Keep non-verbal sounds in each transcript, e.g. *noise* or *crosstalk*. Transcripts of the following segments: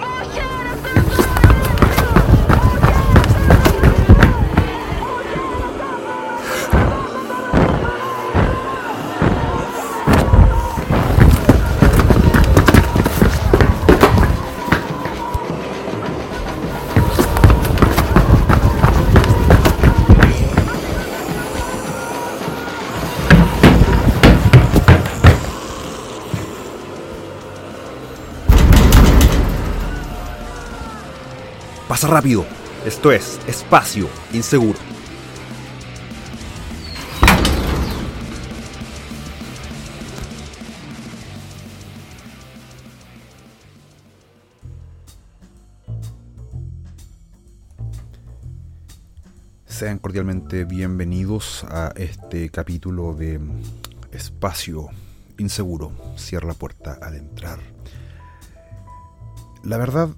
Pasa rápido. Esto es Espacio Inseguro. Sean cordialmente bienvenidos a este capítulo de Espacio Inseguro. Cierra la puerta al entrar. La verdad,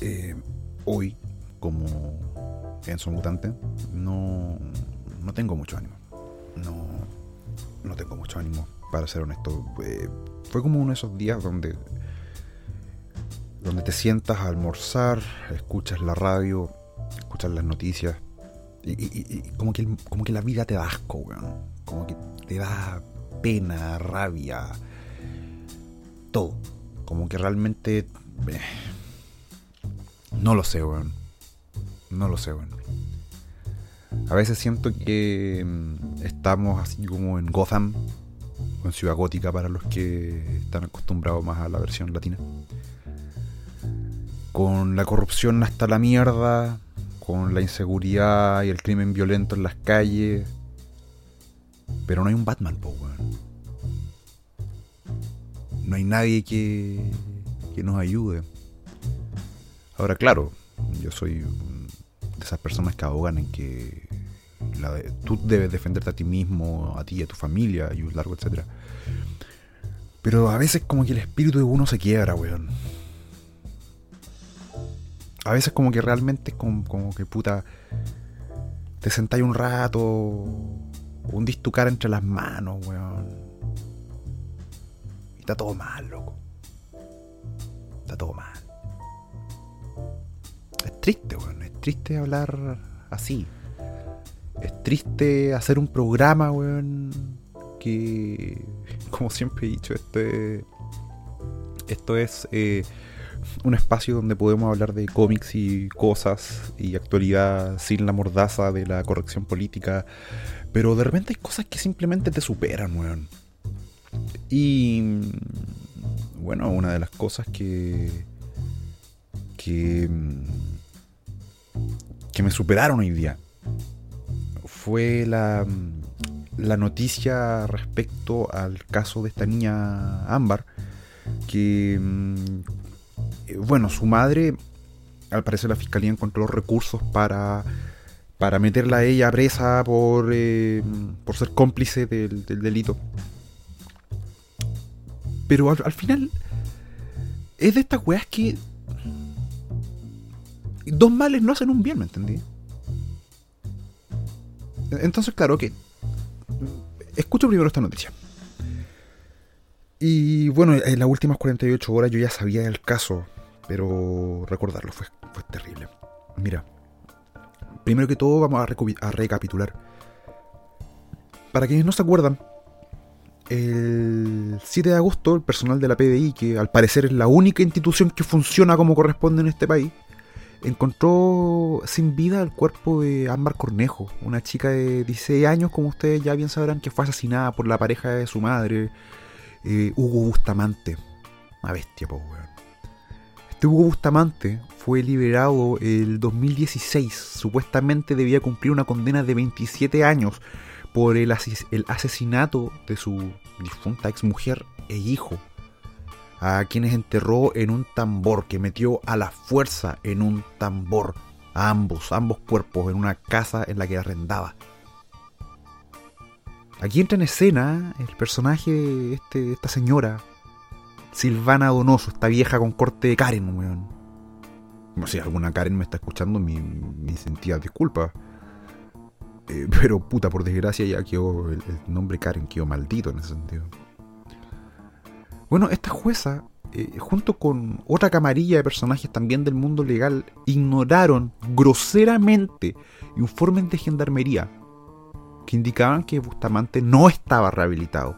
eh, hoy, como Enzo Mutante, no, no tengo mucho ánimo. No, no tengo mucho ánimo, para ser honesto. Eh, fue como uno de esos días donde, donde te sientas a almorzar, escuchas la radio, escuchas las noticias. Y, como, que, como que la vida te da asco. Como que te da pena, rabia, todo. Como que realmente... Eh, no lo sé, weón. No lo sé, weón. A veces siento que mm, estamos así como en Gotham, o en Ciudad Gótica para los que están acostumbrados más a la versión latina. Con la corrupción hasta la mierda, con la inseguridad y el crimen violento en las calles. Pero no hay un Batman, po, weón. No hay nadie que, que nos ayude. Ahora, claro, yo soy de esas personas que ahogan en que tú debes defenderte a ti mismo, a ti y a tu familia, y un largo, etcétera. Pero a veces como que el espíritu de uno se quiebra, weón. A veces como que realmente como, como que puta... Te sentáis un rato, un tu cara entre las manos, weón. Y está todo mal, loco. Está todo mal triste, weón. Es triste hablar así. Es triste hacer un programa, weón. Que, como siempre he dicho, este, esto es eh, un espacio donde podemos hablar de cómics y cosas y actualidad sin la mordaza de la corrección política. Pero de repente hay cosas que simplemente te superan, weón. Y bueno, una de las cosas que que que me superaron hoy día fue la, la noticia respecto al caso de esta niña Ámbar, que, mm, bueno, su madre, al parecer la fiscalía encontró los recursos para, para meterla a ella presa por, eh, por ser cómplice del, delito. Pero al, al, final, es de estas weas que dos males no hacen un bien, ¿me entendí? Entonces, claro, que escucho primero esta noticia. Y bueno, en las últimas 48 horas yo ya sabía del caso, pero recordarlo fue, fue terrible. Mira, primero que todo vamos a, a recapitular. Para quienes no se acuerdan, el 7 de agosto el personal de la PDI, que al parecer es la única institución que funciona como corresponde en este país, encontró sin vida el cuerpo de Ámbar Cornejo, una chica de 16 años, como ustedes ya bien sabrán, que fue asesinada por la pareja de su madre, eh, Hugo Bustamante. Una bestia, po, weón. Este Hugo Bustamante fue liberado el 2016. Supuestamente debía cumplir una condena de 27 años por el, el asesinato de su difunta exmujer e hijo a quienes enterró en un tambor, que metió a la fuerza en un tambor a ambos, ambos cuerpos en una casa en la que arrendaba. Aquí entra en escena el personaje este, esta señora, Silvana Donoso, esta vieja con corte de Karen, weón. si alguna Karen me está escuchando, mi, mi sentida disculpa. Eh, pero puta, por desgracia ya quedó el nombre Karen quedó maldito en ese sentido. Bueno, esta jueza, eh, junto con otra camarilla de personajes también del mundo legal, ignoraron groseramente informes de gendarmería que indicaban que Bustamante no estaba rehabilitado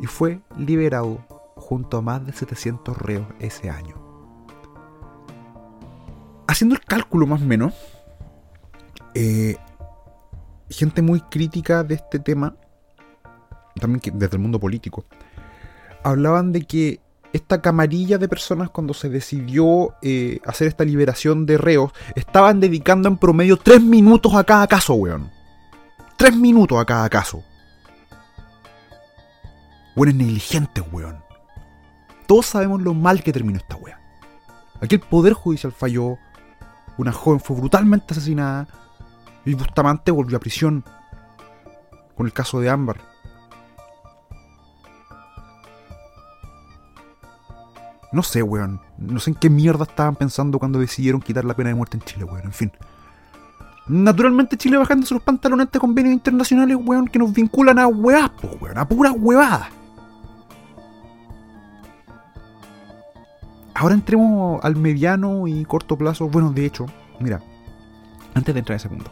y fue liberado junto a más de 700 reos ese año. Haciendo el cálculo más o menos, eh, gente muy crítica de este tema, también desde el mundo político, hablaban de que esta camarilla de personas cuando se decidió eh, hacer esta liberación de reos, estaban dedicando en promedio tres minutos a cada caso, weón. Tres minutos a cada caso. Weón negligentes, weón. Todos sabemos lo mal que terminó esta weón. Aquí el Poder Judicial falló, una joven fue brutalmente asesinada y Bustamante volvió a prisión con el caso de Ámbar. No sé, weón. No sé en qué mierda estaban pensando cuando decidieron quitar la pena de muerte en Chile, weón. En fin. Naturalmente Chile bajando sus pantalones ante convenios internacionales, weón, que nos vinculan a weás, weón, a puras huevadas. Ahora entremos al mediano y corto plazo. Bueno, de hecho, mira, antes de entrar en ese punto.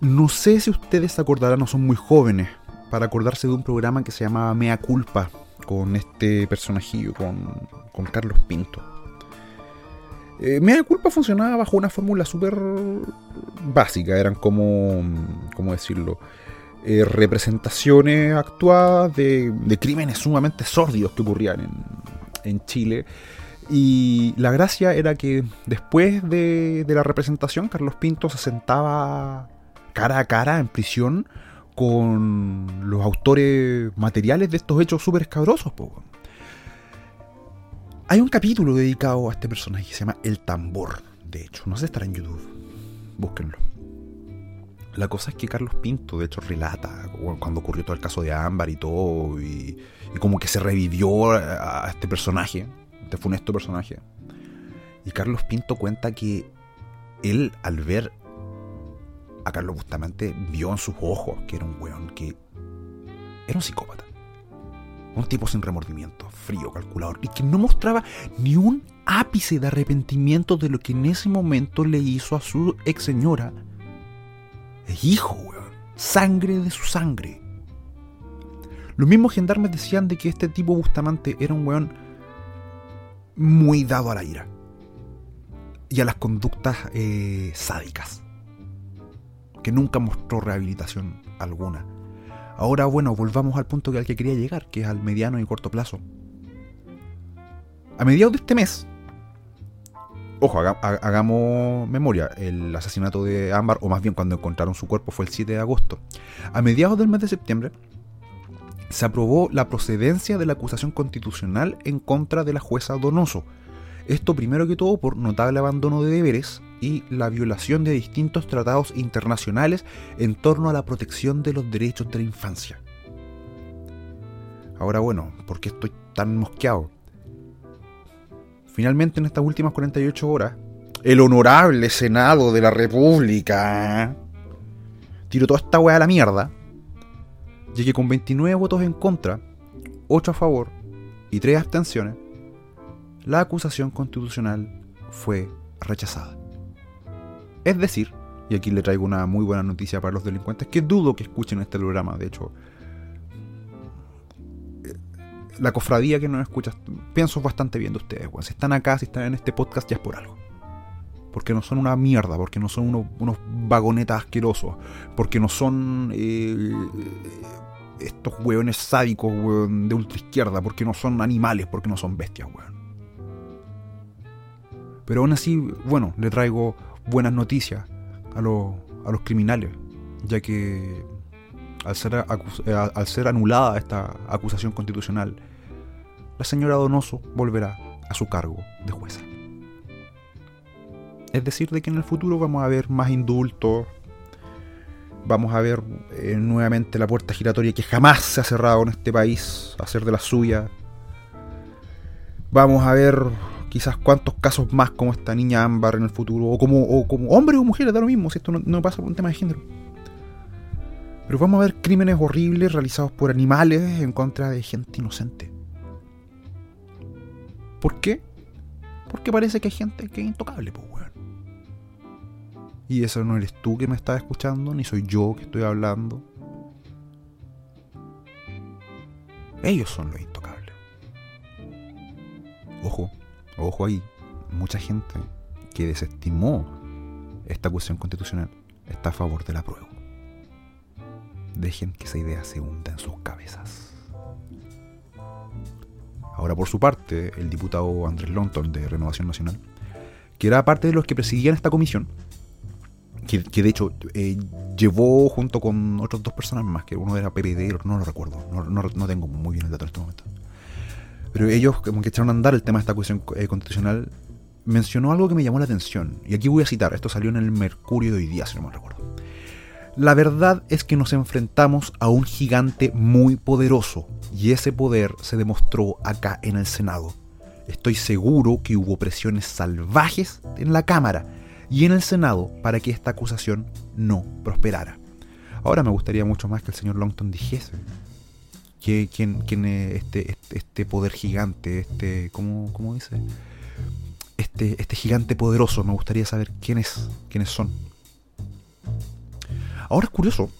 No sé si ustedes acordarán, no son muy jóvenes, para acordarse de un programa que se llamaba Mea Culpa, con este personajillo, con, Carlos Pinto. Eh, Culpa funcionaba bajo una fórmula súper básica, eran como, ¿cómo decirlo? Eh, representaciones actuadas de, crímenes sumamente sórdidos que ocurrían en, en Chile. Y la gracia era que después de, de, la representación, Carlos Pinto se sentaba cara a cara en prisión con los autores materiales de estos hechos súper escabrosos. Hay un capítulo dedicado a este personaje que se llama El Tambor, de hecho, no sé si estará en YouTube, búsquenlo. La cosa es que Carlos Pinto, de hecho, relata cuando ocurrió todo el caso de Ámbar y todo, y, como que se revivió a, este personaje, este funesto personaje. Y Carlos Pinto cuenta que él, al ver a Carlos Bustamante vio en sus ojos que era un weón que era un psicópata. Un tipo sin remordimiento, frío, calculador, y que no mostraba ni un ápice de arrepentimiento de lo que en ese momento le hizo a su ex señora. Hijo, weón. Sangre de su sangre. Los mismos gendarmes decían de que este tipo Bustamante era un weón muy dado a la ira y a las conductas eh, sádicas que nunca mostró rehabilitación alguna. Ahora, bueno, volvamos al punto al que quería llegar, que es al mediano y corto plazo. A mediados de este mes, ojo, hagamos memoria, el asesinato de Ámbar, o más bien cuando encontraron su cuerpo fue el 7 de agosto. A mediados del mes de septiembre, se aprobó la procedencia de la acusación constitucional en contra de la jueza Donoso. Esto primero que todo por notable abandono de deberes y la violación de distintos tratados internacionales en torno a la protección de los derechos de la infancia. Ahora bueno, ¿por qué estoy tan mosqueado? Finalmente en estas últimas 48 horas, el honorable Senado de la República tiró toda esta weá a la mierda, ya que con 29 votos en contra, 8 a favor y 3 abstenciones, la acusación constitucional fue rechazada. Es decir, y aquí le traigo una muy buena noticia para los delincuentes, que dudo que escuchen este programa, de hecho, la cofradía que nos escucha, pienso bastante bien de ustedes, Si están acá, si están en este podcast, ya es por algo. Porque no son una mierda, porque no son unos, vagonetas asquerosos, porque no son eh, estos hueones sádicos de ultra izquierda, porque no son animales, porque no son bestias, weón. Pero aún así, bueno, le traigo buenas noticias a, a los criminales, ya que al ser, eh, al ser anulada esta acusación constitucional, la señora Donoso volverá a su cargo de jueza. Es decir, de que en el futuro vamos a ver más indultos, vamos a ver eh, nuevamente la puerta giratoria que jamás se ha cerrado en este país, a ser de la suya. Vamos a ver quizás cuántos casos más como esta niña ámbar en el futuro, o como, o hombres o mujeres, da lo mismo, si esto no, pasa por un tema de género. Pero vamos a ver crímenes horribles realizados por animales en contra de gente inocente. ¿Por qué? Porque parece que hay gente que es intocable, pues, weón. Y eso no eres tú que me estás escuchando, ni soy yo que estoy hablando. Ellos son los intocables. Ojo, ojo ahí. Mucha gente que desestimó esta cuestión constitucional está a favor de la prueba. Dejen que esa idea se hunda en sus cabezas. Ahora, por su parte, el diputado Andrés Lonton de Renovación Nacional, que era parte de los que presidían esta comisión, que, de hecho eh, llevó junto con otras dos personas más, que uno era PPD, no lo recuerdo, no, tengo muy bien el dato en este momento. Pero ellos, como que echaron a andar el tema de esta cuestión eh, constitucional, mencionó algo que me llamó la atención. Y aquí voy a citar, esto salió en el Mercurio de hoy día, si no me recuerdo. La verdad es que nos enfrentamos a un gigante muy poderoso, y ese poder se demostró acá en el Senado. Estoy seguro que hubo presiones salvajes en la Cámara y en el Senado para que esta acusación no prosperara. Ahora me gustaría mucho más que el señor Longton dijese que quién, quién es este, este, este, poder gigante, este, ¿cómo, cómo dice? Este, este gigante poderoso, me gustaría saber quiénes, quiénes son. Ahora es curioso,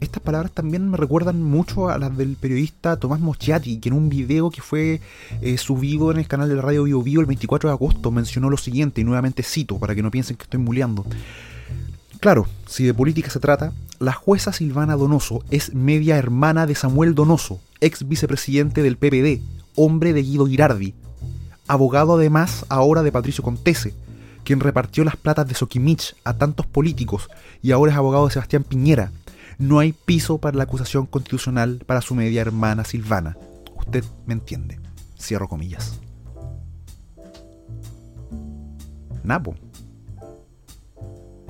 estas palabras también me recuerdan mucho a las del periodista Tomás Mochiati, que en un video que fue eh, subido en el canal de radio Bio, Bio el 24 de agosto mencionó lo siguiente, y nuevamente cito para que no piensen que estoy muleando. Claro, si de política se trata, la jueza Silvana Donoso es media hermana de Samuel Donoso, ex vicepresidente del PPD, hombre de Guido Girardi, abogado además ahora de Patricio Contese, quien repartió las platas de Soquimich a tantos políticos y ahora es abogado de Sebastián Piñera, no hay piso para la acusación constitucional para su media hermana Silvana. Usted me entiende. Cierro comillas. Napo.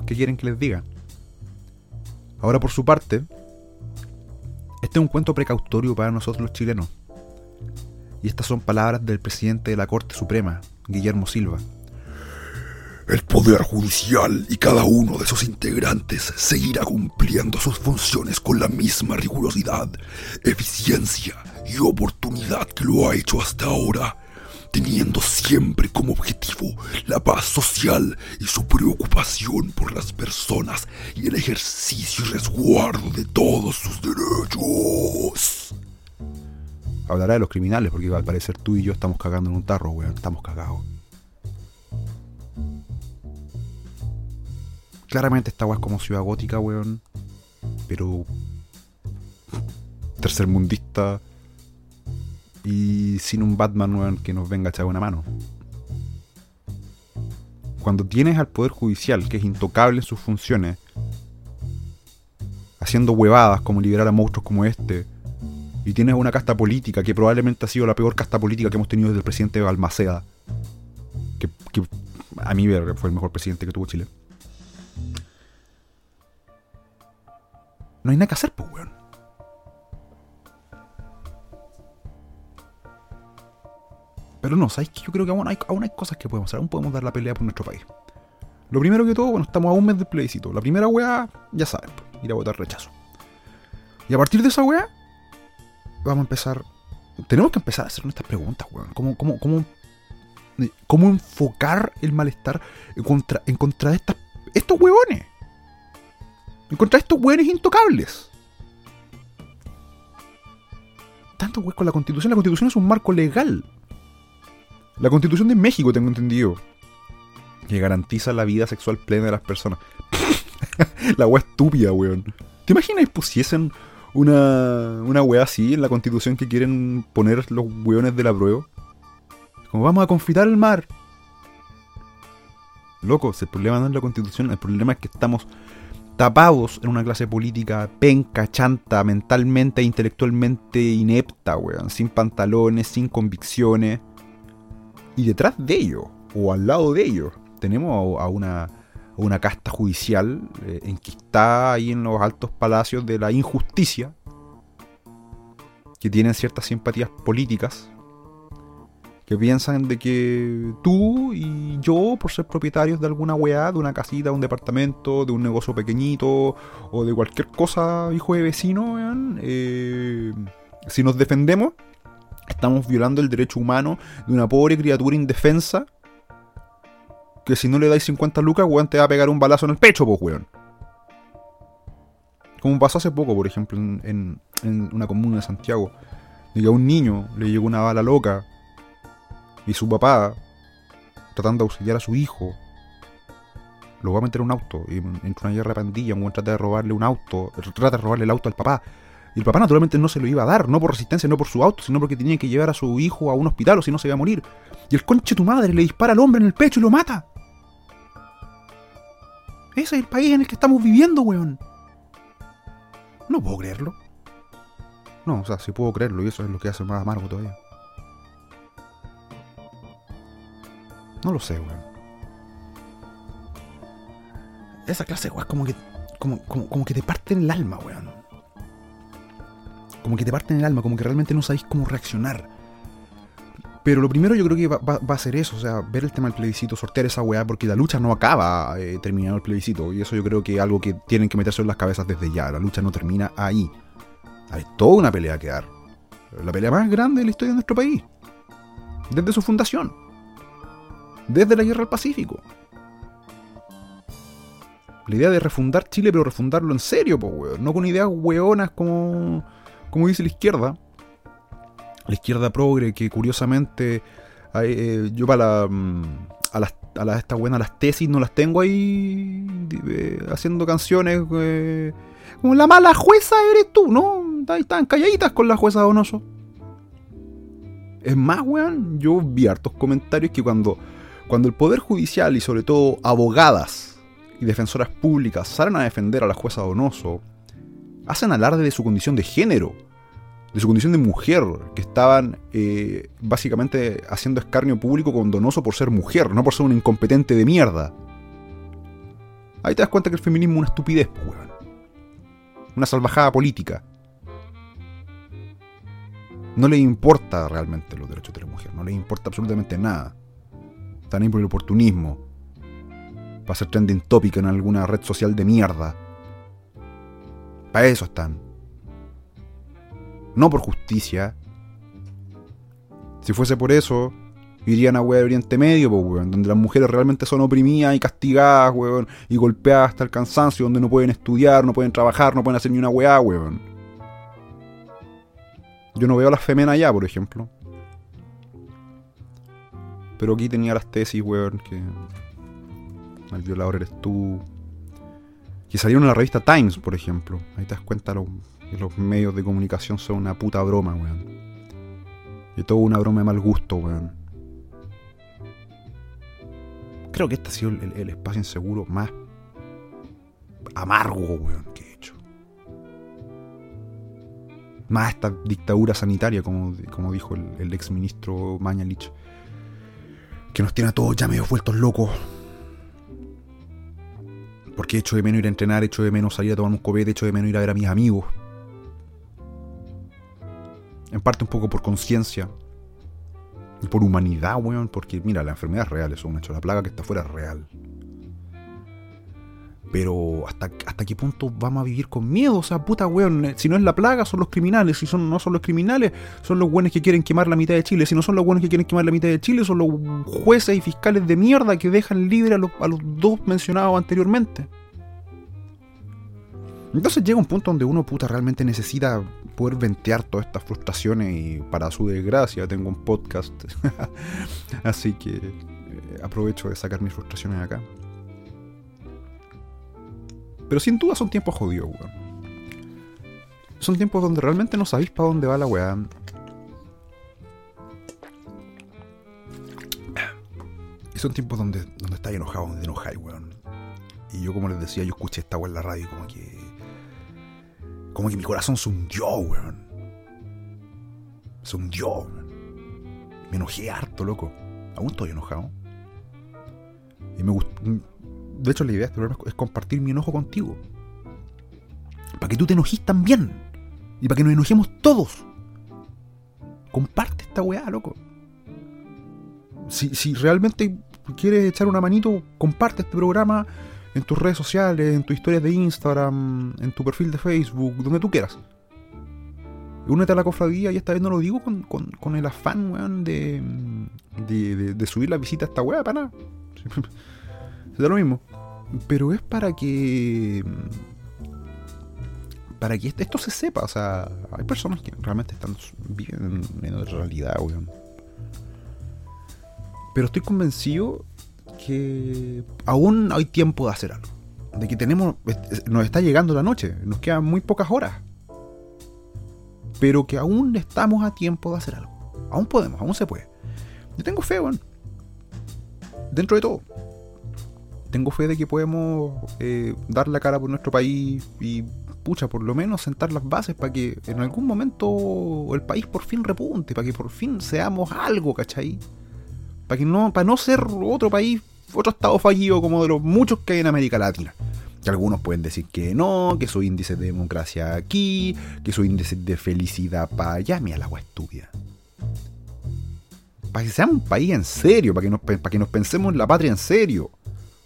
¿Qué quieren que les diga? Ahora por su parte, este es un cuento precautorio para nosotros los chilenos. Y estas son palabras del presidente de la Corte Suprema, Guillermo Silva, el Poder Judicial y cada uno de sus integrantes seguirá cumpliendo sus funciones con la misma rigurosidad, eficiencia y oportunidad que lo ha hecho hasta ahora, teniendo siempre como objetivo la paz social y su preocupación por las personas y el ejercicio y resguardo de todos sus derechos. Hablará de los criminales, porque al parecer tú y yo estamos cagando en un tarro, weón. Estamos cagados. Claramente esta weá es como ciudad gótica, weón. Pero. Tercermundista. Y sin un Batman, que nos venga a echar una mano. Cuando tienes al Poder Judicial, que es intocable en sus funciones, haciendo huevadas como liberar a monstruos como este, y tienes una casta política que probablemente ha sido la peor casta política que hemos tenido desde el presidente Balmaceda, que, a mí fue el mejor presidente que tuvo Chile. no hay nada que hacer, pues, weón. Pero no, ¿sabes que Yo creo que aún hay, cosas que podemos hacer, aún podemos dar la pelea por nuestro país. Lo primero que todo, bueno, estamos a un mes del plebiscito. La primera weá, ya saben, ir a votar rechazo. Y a partir de esa weá, vamos a empezar. Tenemos que empezar a hacer nuestras preguntas, weón. ¿Cómo, cómo, cómo, cómo enfocar el malestar en contra, en contra de estas, estos huevones? Encontrar estos hueones intocables. Tanto hueón con la constitución. La constitución es un marco legal. La constitución de México, tengo entendido. Que garantiza la vida sexual plena de las personas. *laughs* la wea estúpida, weón. ¿Te imaginas pusiesen una, una wea así en la constitución que quieren poner los weones de la prueba? Como vamos a confitar el mar. Locos, el problema no es la constitución, el problema es que estamos tapados en una clase política penca, chanta, mentalmente e intelectualmente inepta, weón, sin pantalones, sin convicciones. Y detrás de ello, o al lado de ello, tenemos a una, una casta judicial eh, en que está ahí en los altos palacios de la injusticia, que tienen ciertas simpatías políticas, que piensan de que tú y yo, por ser propietarios de alguna weá, de una casita, de un departamento, de un negocio pequeñito o de cualquier cosa, hijo de vecino, eh, si nos defendemos, estamos violando el derecho humano de una pobre criatura indefensa que si no le dais 50 lucas, weón, te va a pegar un balazo en el pecho, pues, weón. Como pasó hace poco, por ejemplo, en, en una comuna de Santiago, de que a un niño le llegó una bala loca y su papá, tratando de auxiliar a su hijo, lo va a meter en un auto. Y entra una guerra de pandilla, un trata de robarle un auto, trata de robarle el auto al papá. Y el papá naturalmente no se lo iba a dar, no por resistencia, no por su auto, sino porque tenía que llevar a su hijo a un hospital o si no se iba a morir. Y el conche tu madre le dispara al hombre en el pecho y lo mata. Ese es el país en el que estamos viviendo, weón. No puedo creerlo. No, o sea, sí puedo creerlo y eso es lo que hace más amargo todavía. No lo sé, weón. Esa clase weón como que. Como, como, que te parten el alma, weón. Como que te parten el alma, como que realmente no sabéis cómo reaccionar. Pero lo primero yo creo que va, a ser eso, o sea, ver el tema del plebiscito, sortear esa weá, porque la lucha no acaba eh, terminando el plebiscito. Y eso yo creo que es algo que tienen que meterse en las cabezas desde ya. La lucha no termina ahí. Hay toda una pelea que dar. La pelea más grande de la historia de nuestro país. Desde su fundación desde la guerra del Pacífico. La idea de refundar Chile, pero refundarlo en serio, pues, weón. No con ideas weonas como, como dice la izquierda. La izquierda progre, que curiosamente eh, yo para la, mm, a las a esta buena las tesis no las tengo ahí eh, haciendo canciones eh, como la mala jueza eres tú, ¿no? Ahí están calladitas con la jueza Donoso. Es más, weón, yo vi hartos comentarios que cuando cuando el Poder Judicial y sobre todo abogadas y defensoras públicas salen a defender a la jueza Donoso, hacen alarde de su condición de género, de su condición de mujer, que estaban eh, básicamente haciendo escarnio público con Donoso por ser mujer, no por ser un incompetente de mierda. Ahí te das cuenta que el feminismo es una estupidez, weón. Una salvajada política. No le importa realmente los derechos de la mujer, no le importa absolutamente nada. Están ahí por el oportunismo. Para ser trending topic en alguna red social de mierda. Para eso están. No por justicia. Si fuese por eso, irían a weón Oriente Medio, donde las mujeres realmente son oprimidas y castigadas, weón, y golpeadas hasta el cansancio, donde no pueden estudiar, no pueden trabajar, no pueden hacer ni una weá, weón. Yo no veo a las femenas allá, por ejemplo. Pero aquí tenía las tesis, weón, que el violador eres tú. Que salieron en la revista Times, por ejemplo. Ahí te das cuenta que los medios de comunicación son una puta broma, weón. Y todo una broma de mal gusto, weón. Creo que este ha sido el, espacio inseguro más amargo, weón, que he hecho. Más esta dictadura sanitaria, como, como dijo el, el ex ministro Mañalich que nos tiene a todos ya medio vueltos locos. Porque echo de menos ir a entrenar, echo de menos salir a tomar un copete, echo de menos ir a ver a mis amigos. En parte un poco por conciencia. Y por humanidad, weón. Porque mira, la enfermedad es real, eso es un hecho. La plaga que está afuera es real. Pero ¿hasta, ¿hasta qué punto vamos a vivir con miedo? O sea, puta weón, si no es la plaga, son los criminales. Si son, no son los criminales, son los buenos que quieren quemar la mitad de Chile. Si no son los buenos que quieren quemar la mitad de Chile, son los jueces y fiscales de mierda que dejan libre a los, a los dos mencionados anteriormente. Entonces llega un punto donde uno puta realmente necesita poder ventear todas estas frustraciones y para su desgracia tengo un podcast. *laughs* Así que eh, aprovecho de sacar mis frustraciones acá. Pero sin duda son tiempos jodidos, weón. Son tiempos donde realmente no sabéis para dónde va la weá. Y son tiempos donde, donde estáis enojados, donde enojáis, weón. Y yo, como les decía, yo escuché esta weá en la radio como que. Como que mi corazón se hundió, weón. Se hundió, weón. Me enojé harto, loco. Aún estoy enojado. Y me gustó de hecho, la idea de este es compartir mi enojo contigo. Para que tú te enojes también. Y para que nos enojemos todos. Comparte esta weá, loco. si, si realmente quieres echar una manito, comparte este programa en tus redes sociales, en tus historias de Instagram, en tu perfil de Facebook, donde tú quieras. Únete a la cofradía y esta vez no lo digo con, con, el afán, weón, de, de, de, subir la visita a esta weá, para nada. *laughs* Da lo mismo. Pero es para que. Para que esto se sepa. O sea, hay personas que realmente están viven en realidad, weón. Pero estoy convencido que aún hay tiempo de hacer algo. De que tenemos. Nos está llegando la noche. Nos quedan muy pocas horas. Pero que aún estamos a tiempo de hacer algo. Aún podemos, aún se puede. Yo tengo fe, weón. Dentro de todo. Tengo fe de que podemos eh, dar la cara por nuestro país y, pucha, por lo menos sentar las bases para que en algún momento el país por fin repunte, para que por fin seamos algo, ¿cachai? Para que no, para no ser otro país, otro estado fallido como de los muchos que hay en América Latina. Que algunos pueden decir que no, que su índice de democracia aquí, que su índice de felicidad para allá. Mira la agua estúpida. Para que seamos un país en serio, para que, para que nos pensemos en la patria en serio.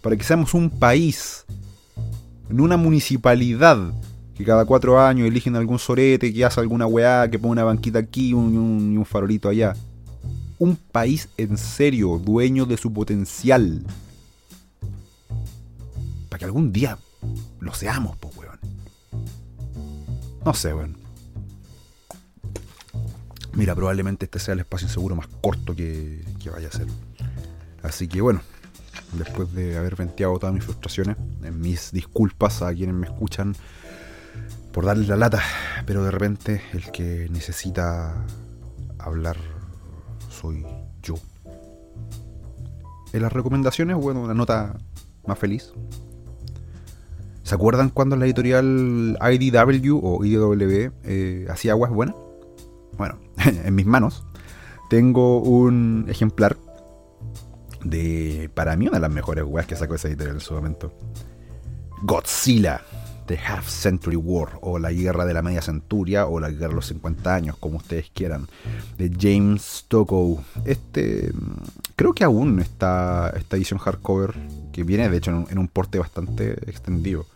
Para que seamos un país, en una municipalidad que cada cuatro años eligen algún sorete, que hace alguna weá, que pone una banquita aquí y un farolito allá un país en serio, dueño de su potencial. Para que algún día lo seamos, pues, weón. No sé, weón. Mira, probablemente este sea el espacio inseguro más corto que, que vaya a ser. Así que bueno, después de haber venteado todas mis frustraciones, mis disculpas a quienes me escuchan por darles la lata, pero de repente el que necesita hablar soy yo. En las recomendaciones, bueno, una nota más feliz. ¿Se acuerdan cuando la editorial IDW o IDW eh, hacía aguas buenas? Bueno, *laughs* en mis manos tengo un ejemplar de, para mí, una de las mejores weas que sacó esa editorial en su momento. Godzilla The Half Century War, o la Guerra de la Media Centuria, o la Guerra de los 50 Años, como ustedes quieran, de James Stokoe. Este, creo que aún está esta edición hardcover, que viene de hecho en un, porte bastante extendido.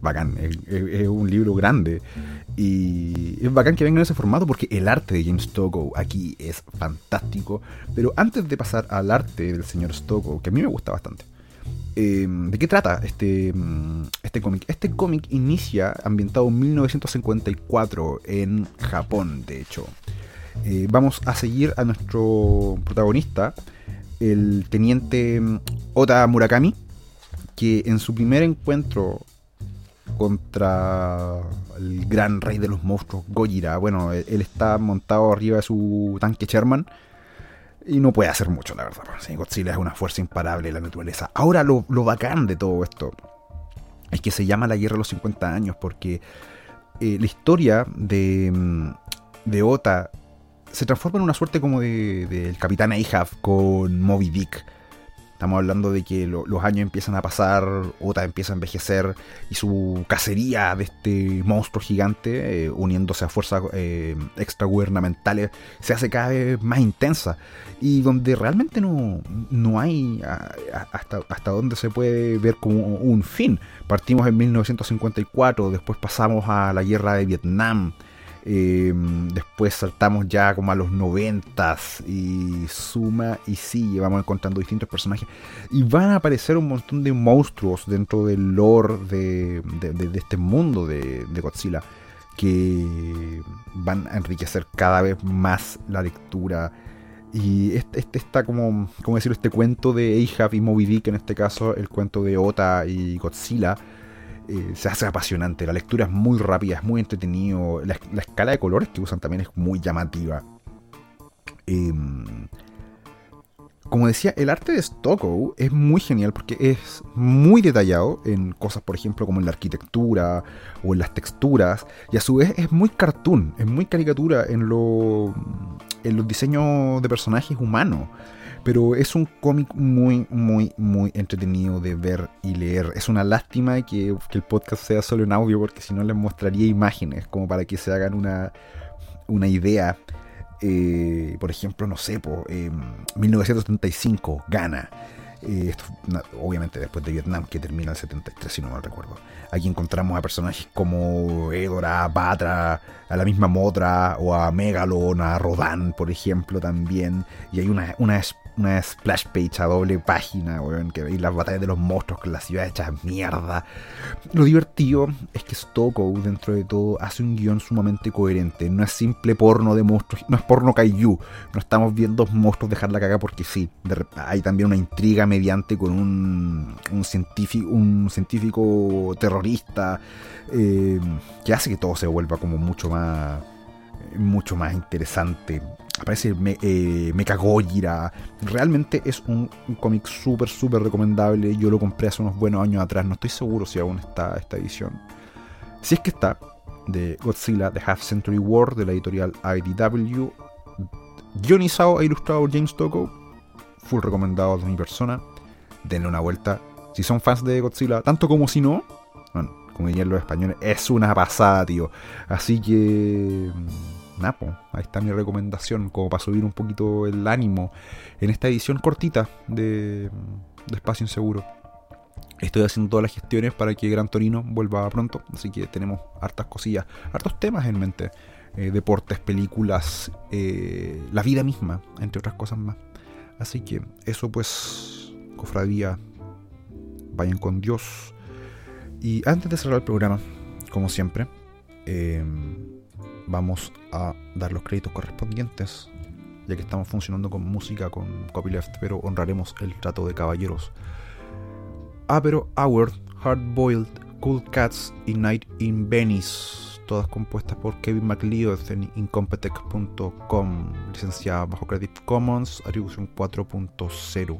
Bacán, es, un libro grande y es bacán que venga en ese formato porque el arte de James Stokoe aquí es fantástico. Pero antes de pasar al arte del señor Stokoe, que a mí me gusta bastante, Em, ¿De qué trata este, mm, este cómic? Este cómic inicia ambientado en 1954 en Japón, de hecho. Eh, vamos a seguir a nuestro protagonista, el teniente mm, Ota Murakami, que en su primer encuentro contra el gran rey de los monstruos, Gojira, bueno, él está montado arriba de su tanque Sherman y no puede hacer mucho, la verdad. Godzilla es una fuerza imparable en la naturaleza. Ahora, lo, bacán de todo esto es que se llama la guerra de los 50 años, porque eh, la historia de, mm, de Ota se transforma en una suerte como del de, Capitán Ahab con Moby Dick Estamos hablando de que los años empiezan a pasar, Ota empieza a envejecer y su cacería de este monstruo gigante, eh, uniéndose a fuerzas eh, extragubernamentales, se hace cada vez más intensa. Y donde realmente no, no hay hasta, hasta donde se puede ver como un fin. Partimos en 1954, después pasamos a la guerra de Vietnam. Em, después saltamos ya como a los noventas y suma y sigue, vamos encontrando distintos personajes. Y van a aparecer un montón de monstruos dentro del lore de, este mundo de, Godzilla que van a enriquecer cada vez más la lectura. Y este, este está como, como decirlo, este cuento de Ahab y Moby Dick, en este caso el cuento de Ota y Godzilla, eh, se hace apasionante. La lectura es muy rápida, es muy entretenido. La, escala de colores que usan también es muy llamativa. Em, como decía, el arte de Stokoe es muy genial porque es muy detallado en cosas, por ejemplo, como en la arquitectura o en las texturas, y a su vez es muy cartoon, es muy caricatura en, en los diseños de personajes humanos. Pero es un cómic muy, muy, muy entretenido de ver y leer. Es una lástima que, el podcast sea solo en audio, porque si no les mostraría imágenes, como para que se hagan una, una idea. Eh, por ejemplo, no sé, por, 1975, Ghana. Eh, esto, obviamente después de Vietnam, que termina el 73, si no mal recuerdo. Aquí encontramos a personajes como Edora, Batra, a la misma Motra, o a Megalon, a Rodan, por ejemplo, también. Y hay una, una una splash page a doble página, weón, que veis las batallas de los monstruos con las ciudades hechas mierda. Lo divertido es que Stoko, dentro de todo, hace un guion sumamente coherente. No es simple porno de monstruos, no es porno kaiju. No estamos viendo monstruos dejar la caga porque sí. hay también una intriga mediante con un, un, científico, un científico terrorista eh, que hace que todo se vuelva como mucho más mucho más interesante aparece me, eh, Realmente es un, cómic súper, súper recomendable. Yo lo compré hace unos buenos años atrás. No estoy seguro si aún está esta edición. Si es que está, de Godzilla, The Half Century War, de la editorial IDW. Guionizado e ilustrado James Tocco. Full recomendado de mi persona. Denle una vuelta. Si son fans de Godzilla, tanto como si no, bueno, como dirían los españoles, es una pasada, tío. Así que Napo, ahí está mi recomendación, como para subir un poquito el ánimo en esta edición cortita de, Espacio Inseguro. Estoy haciendo todas las gestiones para que Gran Torino vuelva pronto, así que tenemos hartas cosillas, hartos temas en mente. Eh, deportes, películas, eh, la vida misma, entre otras cosas más. Así que eso pues, cofradía, vayan con Dios. Y antes de cerrar el programa, como siempre, eh, vamos a dar los créditos correspondientes, ya que estamos funcionando con música, con copyleft, pero honraremos el trato de caballeros. Ah, pero Howard, Hard Boiled, Cool Cats y Night in Venice, todas compuestas por Kevin McLeod en incompetech.com, licenciada bajo Creative Commons, atribución 4.0.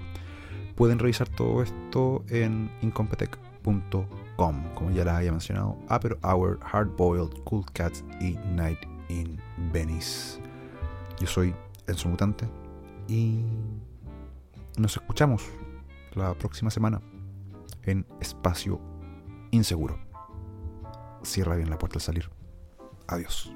Pueden revisar todo esto en incompetech.com como ya les había mencionado, Upper Hour, Hard Boiled, Cool Cats y Night in Venice. Yo soy Enzo Mutante y nos escuchamos la próxima semana en Espacio Inseguro. Cierra bien la puerta al salir. Adiós.